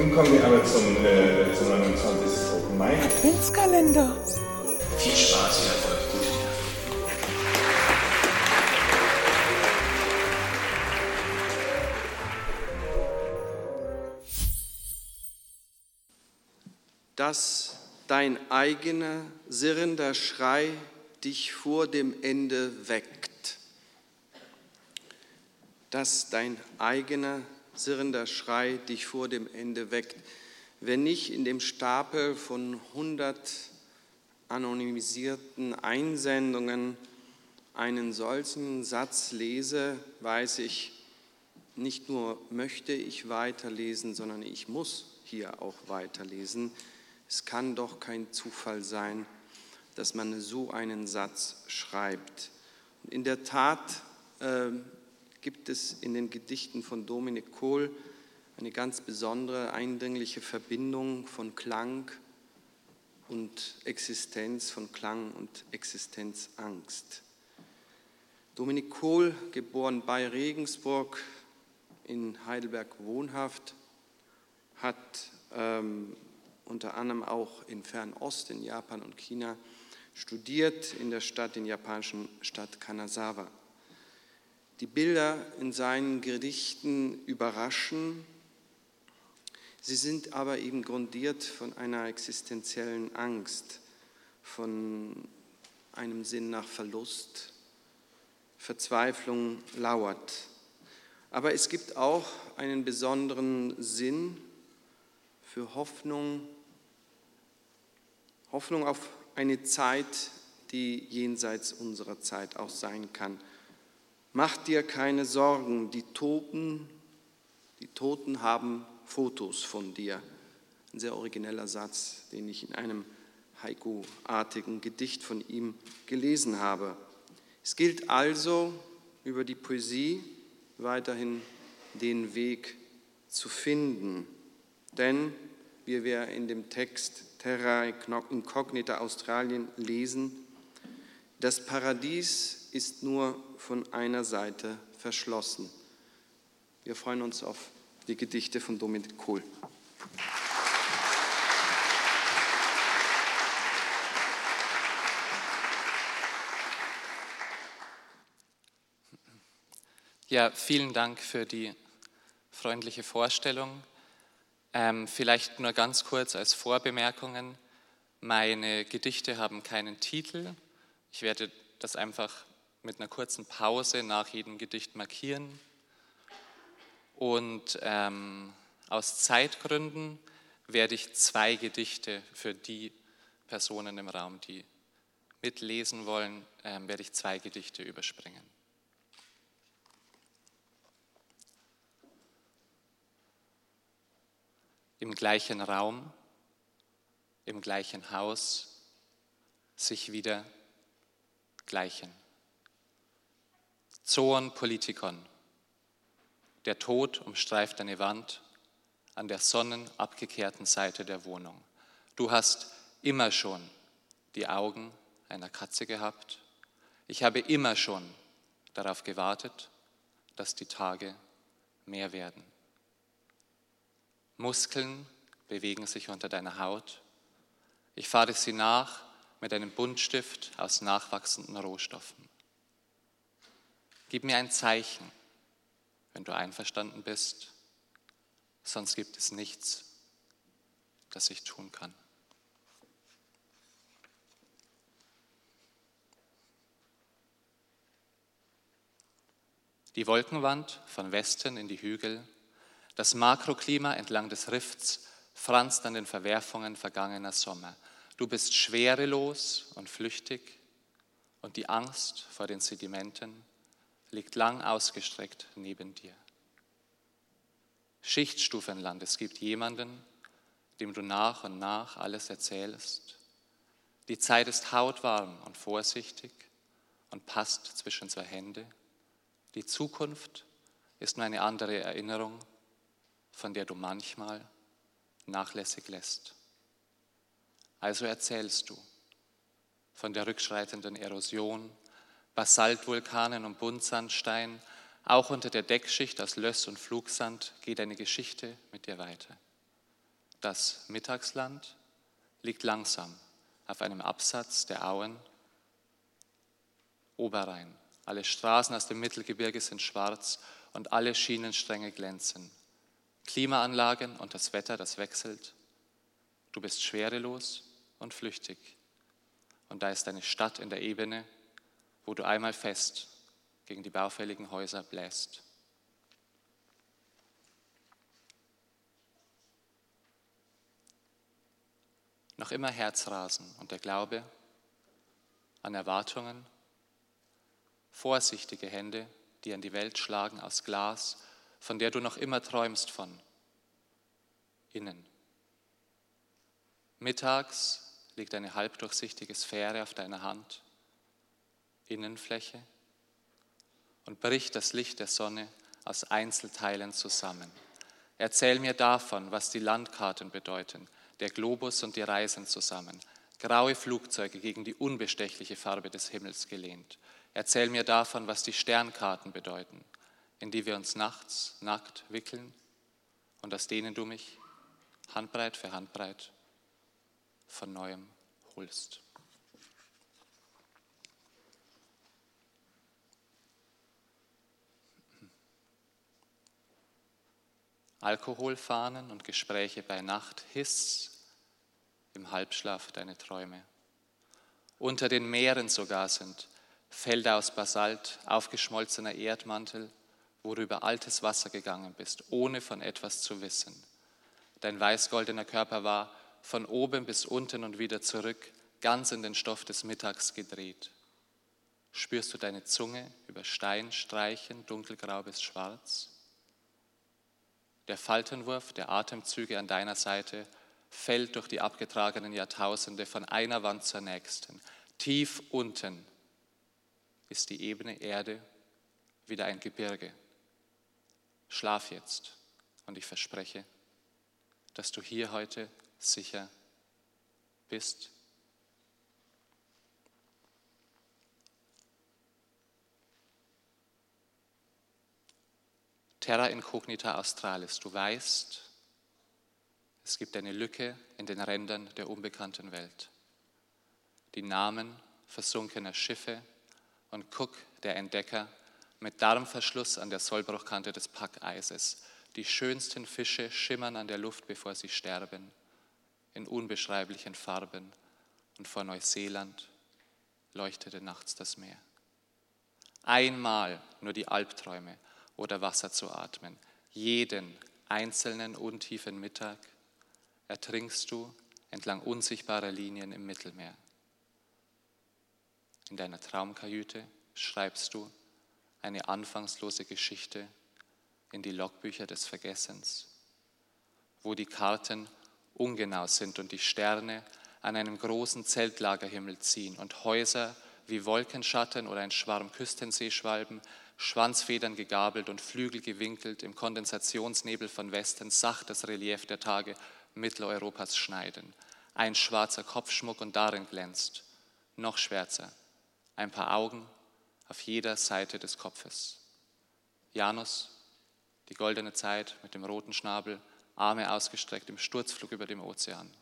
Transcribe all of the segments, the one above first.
Nun kommen wir aber zum, äh, zum 29. Open Mai. Adventskalender. Viel Spaß und Erfolg. Gute dass dein eigener sirrender Schrei dich vor dem Ende weckt. Dass dein eigener sirrender Schrei dich vor dem Ende weckt. Wenn ich in dem Stapel von 100 anonymisierten Einsendungen einen solchen Satz lese, weiß ich, nicht nur möchte ich weiterlesen, sondern ich muss hier auch weiterlesen. Es kann doch kein Zufall sein, dass man so einen Satz schreibt. In der Tat äh, gibt es in den Gedichten von Dominik Kohl eine ganz besondere, eindringliche Verbindung von Klang und Existenz, von Klang und Existenzangst. Dominik Kohl, geboren bei Regensburg, in Heidelberg wohnhaft, hat ähm, unter anderem auch in Fernost, in Japan und China, studiert in der Stadt, in der japanischen Stadt Kanazawa. Die Bilder in seinen Gedichten überraschen, sie sind aber eben grundiert von einer existenziellen Angst, von einem Sinn nach Verlust, Verzweiflung lauert. Aber es gibt auch einen besonderen Sinn für Hoffnung, Hoffnung auf eine Zeit, die jenseits unserer Zeit auch sein kann. Mach dir keine Sorgen, die Toten, die Toten haben Fotos von dir. Ein sehr origineller Satz, den ich in einem Haiku-artigen Gedicht von ihm gelesen habe. Es gilt also, über die Poesie weiterhin den Weg zu finden. Denn, wie wir in dem Text Terra Incognita Australien lesen, das Paradies ist nur von einer Seite verschlossen. Wir freuen uns auf die Gedichte von Dominik Kohl. Ja, vielen Dank für die freundliche Vorstellung. Ähm, vielleicht nur ganz kurz als Vorbemerkungen. Meine Gedichte haben keinen Titel. Ich werde das einfach mit einer kurzen Pause nach jedem Gedicht markieren. Und ähm, aus Zeitgründen werde ich zwei Gedichte für die Personen im Raum, die mitlesen wollen, ähm, werde ich zwei Gedichte überspringen. im gleichen Raum, im gleichen Haus sich wieder gleichen. Zoon Politikon. Der Tod umstreift eine Wand an der sonnenabgekehrten Seite der Wohnung. Du hast immer schon die Augen einer Katze gehabt. Ich habe immer schon darauf gewartet, dass die Tage mehr werden. Muskeln bewegen sich unter deiner Haut. Ich fahre sie nach mit einem Buntstift aus nachwachsenden Rohstoffen. Gib mir ein Zeichen, wenn du einverstanden bist, sonst gibt es nichts, das ich tun kann. Die Wolkenwand von Westen in die Hügel das Makroklima entlang des Rifts franzt an den Verwerfungen vergangener Sommer. Du bist schwerelos und flüchtig und die Angst vor den Sedimenten liegt lang ausgestreckt neben dir. Schichtstufenland, es gibt jemanden, dem du nach und nach alles erzählst. Die Zeit ist hautwarm und vorsichtig und passt zwischen zwei Hände. Die Zukunft ist nur eine andere Erinnerung von der du manchmal nachlässig lässt. Also erzählst du von der rückschreitenden Erosion, Basaltvulkanen und Buntsandstein, auch unter der Deckschicht aus Löss und Flugsand geht eine Geschichte mit dir weiter. Das Mittagsland liegt langsam auf einem Absatz der Auen Oberrhein. Alle Straßen aus dem Mittelgebirge sind schwarz und alle Schienenstränge glänzen. Klimaanlagen und das Wetter, das wechselt. Du bist schwerelos und flüchtig. Und da ist eine Stadt in der Ebene, wo du einmal fest gegen die baufälligen Häuser bläst. Noch immer Herzrasen und der Glaube an Erwartungen, vorsichtige Hände, die an die Welt schlagen aus Glas, von der du noch immer träumst von innen. Mittags liegt eine halbdurchsichtige Sphäre auf deiner Hand, Innenfläche, und bricht das Licht der Sonne aus Einzelteilen zusammen. Erzähl mir davon, was die Landkarten bedeuten, der Globus und die Reisen zusammen, graue Flugzeuge gegen die unbestechliche Farbe des Himmels gelehnt. Erzähl mir davon, was die Sternkarten bedeuten, in die wir uns nachts nackt wickeln und aus denen du mich Handbreit für Handbreit von neuem holst. Alkoholfahnen und Gespräche bei Nacht, Hiss im Halbschlaf deine Träume. Unter den Meeren sogar sind Felder aus Basalt, aufgeschmolzener Erdmantel, worüber altes Wasser gegangen bist, ohne von etwas zu wissen. Dein weißgoldener Körper war von oben bis unten und wieder zurück, ganz in den Stoff des Mittags gedreht. Spürst du deine Zunge über Stein streichen, dunkelgrau bis schwarz? Der Faltenwurf der Atemzüge an deiner Seite fällt durch die abgetragenen Jahrtausende von einer Wand zur nächsten. Tief unten ist die ebene Erde wieder ein Gebirge. Schlaf jetzt und ich verspreche, dass du hier heute sicher bist. Terra incognita australis. Du weißt, es gibt eine Lücke in den Rändern der unbekannten Welt. Die Namen versunkener Schiffe und Cook, der Entdecker, mit Darmverschluss an der Sollbruchkante des Packeises. Die schönsten Fische schimmern an der Luft, bevor sie sterben, in unbeschreiblichen Farben. Und vor Neuseeland leuchtete nachts das Meer. Einmal nur die Albträume oder Wasser zu atmen. Jeden einzelnen untiefen Mittag ertrinkst du entlang unsichtbarer Linien im Mittelmeer. In deiner Traumkajüte schreibst du eine anfangslose Geschichte in die Logbücher des Vergessens, wo die Karten ungenau sind und die Sterne an einem großen Zeltlagerhimmel ziehen und Häuser wie Wolkenschatten oder ein Schwarm Küstenseeschwalben, Schwanzfedern gegabelt und Flügel gewinkelt im Kondensationsnebel von Westen sacht das Relief der Tage Mitteleuropas schneiden. Ein schwarzer Kopfschmuck und darin glänzt, noch schwärzer, ein paar Augen auf jeder Seite des Kopfes. Janus, die goldene Zeit mit dem roten Schnabel, Arme ausgestreckt im Sturzflug über dem Ozean.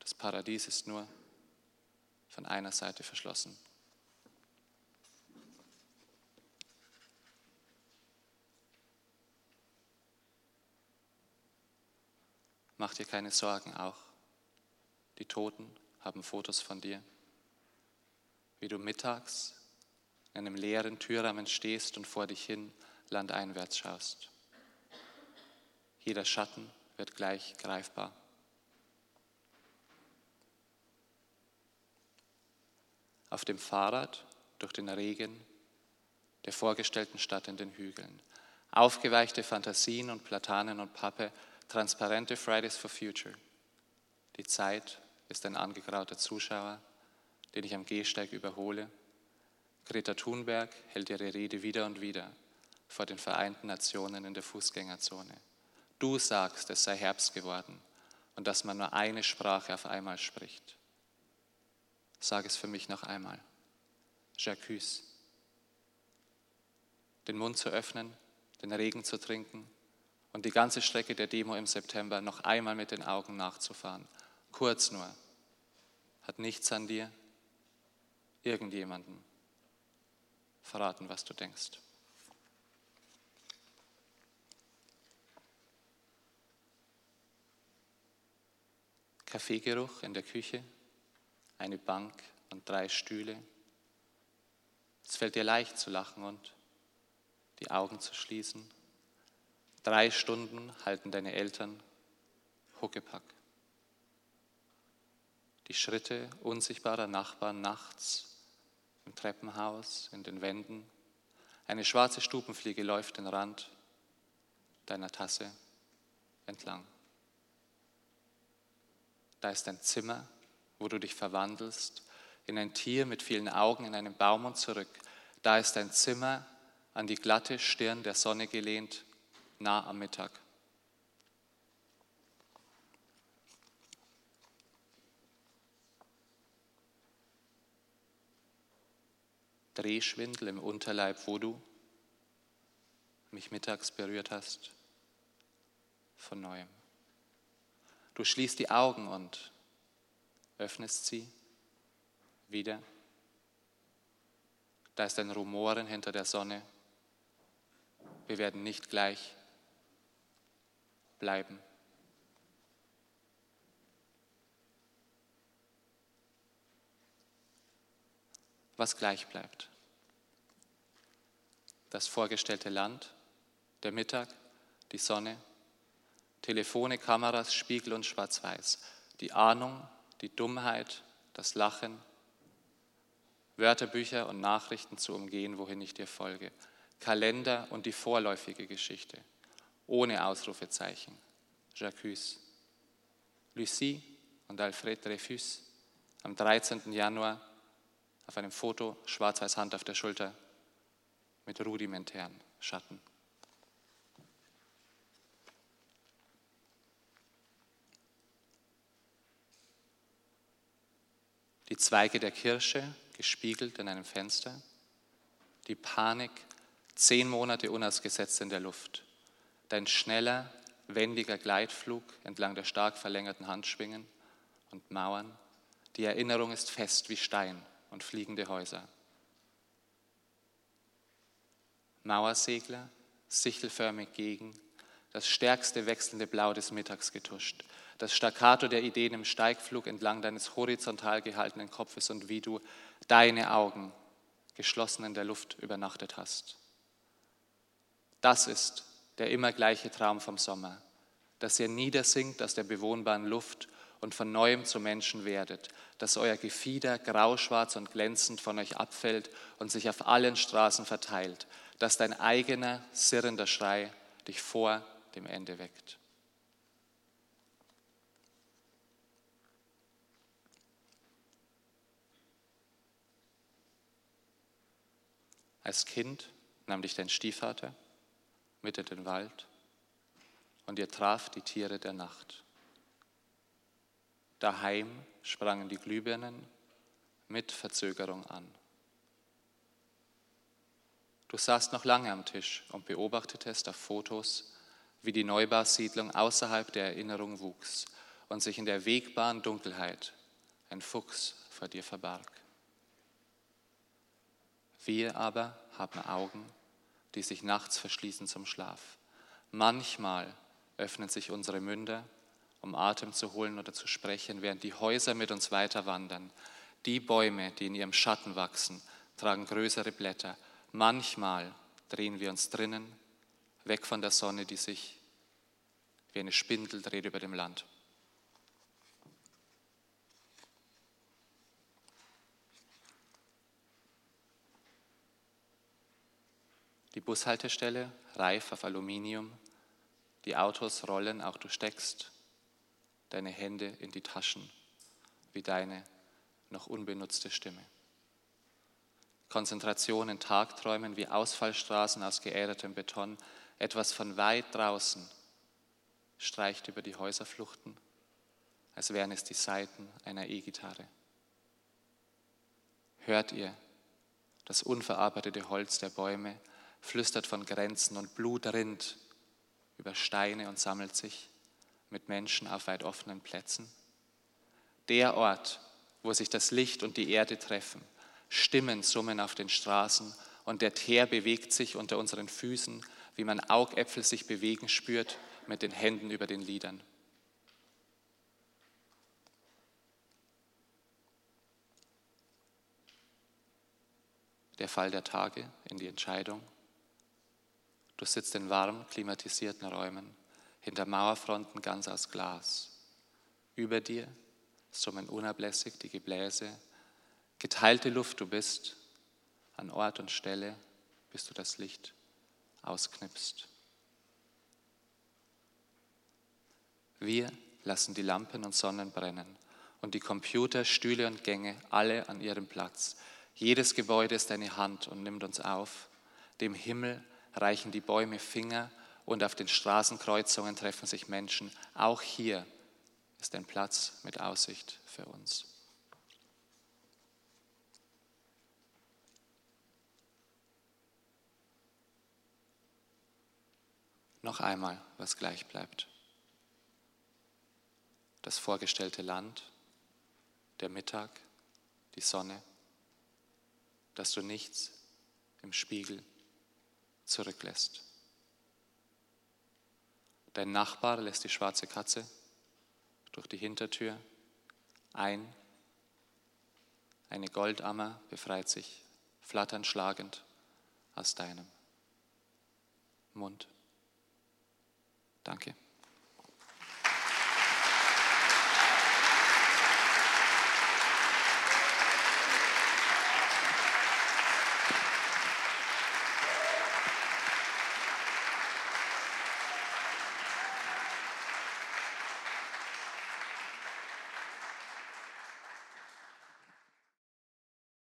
Das Paradies ist nur von einer Seite verschlossen. Mach dir keine Sorgen auch. Die Toten haben Fotos von dir, wie du mittags in einem leeren Türrahmen stehst und vor dich hin landeinwärts schaust. Jeder Schatten wird gleich greifbar. Auf dem Fahrrad durch den Regen der vorgestellten Stadt in den Hügeln. Aufgeweichte Fantasien und Platanen und Pappe transparente Fridays for Future. Die Zeit ist ein angegrauter Zuschauer, den ich am Gehsteig überhole. Greta Thunberg hält ihre Rede wieder und wieder vor den Vereinten Nationen in der Fußgängerzone. Du sagst, es sei Herbst geworden und dass man nur eine Sprache auf einmal spricht. Sag es für mich noch einmal. Jacques. Den Mund zu öffnen, den Regen zu trinken und die ganze Strecke der Demo im September noch einmal mit den Augen nachzufahren. Kurz nur. Hat nichts an dir, irgendjemanden verraten, was du denkst. Kaffeegeruch in der Küche, eine Bank und drei Stühle. Es fällt dir leicht zu lachen und die Augen zu schließen. Drei Stunden halten deine Eltern Huckepack. Die Schritte unsichtbarer Nachbarn nachts im Treppenhaus, in den Wänden. Eine schwarze Stubenfliege läuft den Rand deiner Tasse entlang. Da ist ein Zimmer, wo du dich verwandelst in ein Tier mit vielen Augen in einem Baum und zurück. Da ist ein Zimmer an die glatte Stirn der Sonne gelehnt, nah am Mittag. Drehschwindel im Unterleib, wo du mich mittags berührt hast, von neuem. Du schließt die Augen und öffnest sie wieder. Da ist ein Rumoren hinter der Sonne. Wir werden nicht gleich bleiben. Was gleich bleibt. Das vorgestellte Land, der Mittag, die Sonne, Telefone, Kameras, Spiegel und Schwarz-Weiß, die Ahnung, die Dummheit, das Lachen, Wörterbücher und Nachrichten zu umgehen, wohin ich dir folge, Kalender und die vorläufige Geschichte, ohne Ausrufezeichen, Jacques, Lucie und Alfred Dreyfus am 13. Januar auf einem Foto, schwarz-weiß Hand auf der Schulter, mit rudimentären Schatten. Die Zweige der Kirsche gespiegelt in einem Fenster, die Panik zehn Monate unausgesetzt in der Luft, dein schneller, wendiger Gleitflug entlang der stark verlängerten Handschwingen und Mauern, die Erinnerung ist fest wie Stein und fliegende Häuser. Mauersegler, sichelförmig gegen, das stärkste wechselnde Blau des Mittags getuscht, das Staccato der Ideen im Steigflug entlang deines horizontal gehaltenen Kopfes und wie du deine Augen geschlossen in der Luft übernachtet hast. Das ist der immer gleiche Traum vom Sommer, dass ihr niedersinkt aus der bewohnbaren Luft und von neuem zu Menschen werdet, dass euer Gefieder grauschwarz und glänzend von euch abfällt und sich auf allen Straßen verteilt, dass dein eigener sirrender Schrei dich vor dem Ende weckt. Als Kind nahm dich dein Stiefvater mit in den Wald und ihr traf die Tiere der Nacht. Daheim sprangen die Glühbirnen mit Verzögerung an. Du saßt noch lange am Tisch und beobachtetest auf Fotos, wie die Neubausiedlung außerhalb der Erinnerung wuchs und sich in der wegbaren Dunkelheit ein Fuchs vor dir verbarg. Wir aber haben Augen, die sich nachts verschließen zum Schlaf. Manchmal öffnen sich unsere Münder, um Atem zu holen oder zu sprechen, während die Häuser mit uns weiter wandern. Die Bäume, die in ihrem Schatten wachsen, tragen größere Blätter. Manchmal drehen wir uns drinnen, weg von der Sonne, die sich wie eine Spindel dreht über dem Land. Die Bushaltestelle reif auf Aluminium, die Autos rollen, auch du steckst deine Hände in die Taschen wie deine noch unbenutzte Stimme. Konzentration in Tagträumen wie Ausfallstraßen aus geädertem Beton, etwas von weit draußen streicht über die Häuserfluchten, als wären es die Saiten einer E-Gitarre. Hört ihr das unverarbeitete Holz der Bäume flüstert von Grenzen und Blut rinnt über Steine und sammelt sich mit Menschen auf weit offenen Plätzen. Der Ort, wo sich das Licht und die Erde treffen, Stimmen summen auf den Straßen und der Teer bewegt sich unter unseren Füßen, wie man Augäpfel sich bewegen spürt mit den Händen über den Lidern. Der Fall der Tage in die Entscheidung. Du sitzt in warm klimatisierten Räumen, hinter Mauerfronten ganz aus Glas. Über dir summen unablässig die Gebläse. Geteilte Luft du bist, an Ort und Stelle, bis du das Licht ausknipst. Wir lassen die Lampen und Sonnen brennen und die Computer, Stühle und Gänge alle an ihrem Platz. Jedes Gebäude ist eine Hand und nimmt uns auf. Dem Himmel reichen die Bäume Finger und auf den Straßenkreuzungen treffen sich Menschen. Auch hier ist ein Platz mit Aussicht für uns. Noch einmal, was gleich bleibt. Das vorgestellte Land, der Mittag, die Sonne, dass du nichts im Spiegel zurücklässt. Dein Nachbar lässt die schwarze Katze durch die Hintertür ein. Eine Goldammer befreit sich flatternd schlagend aus deinem Mund. Danke.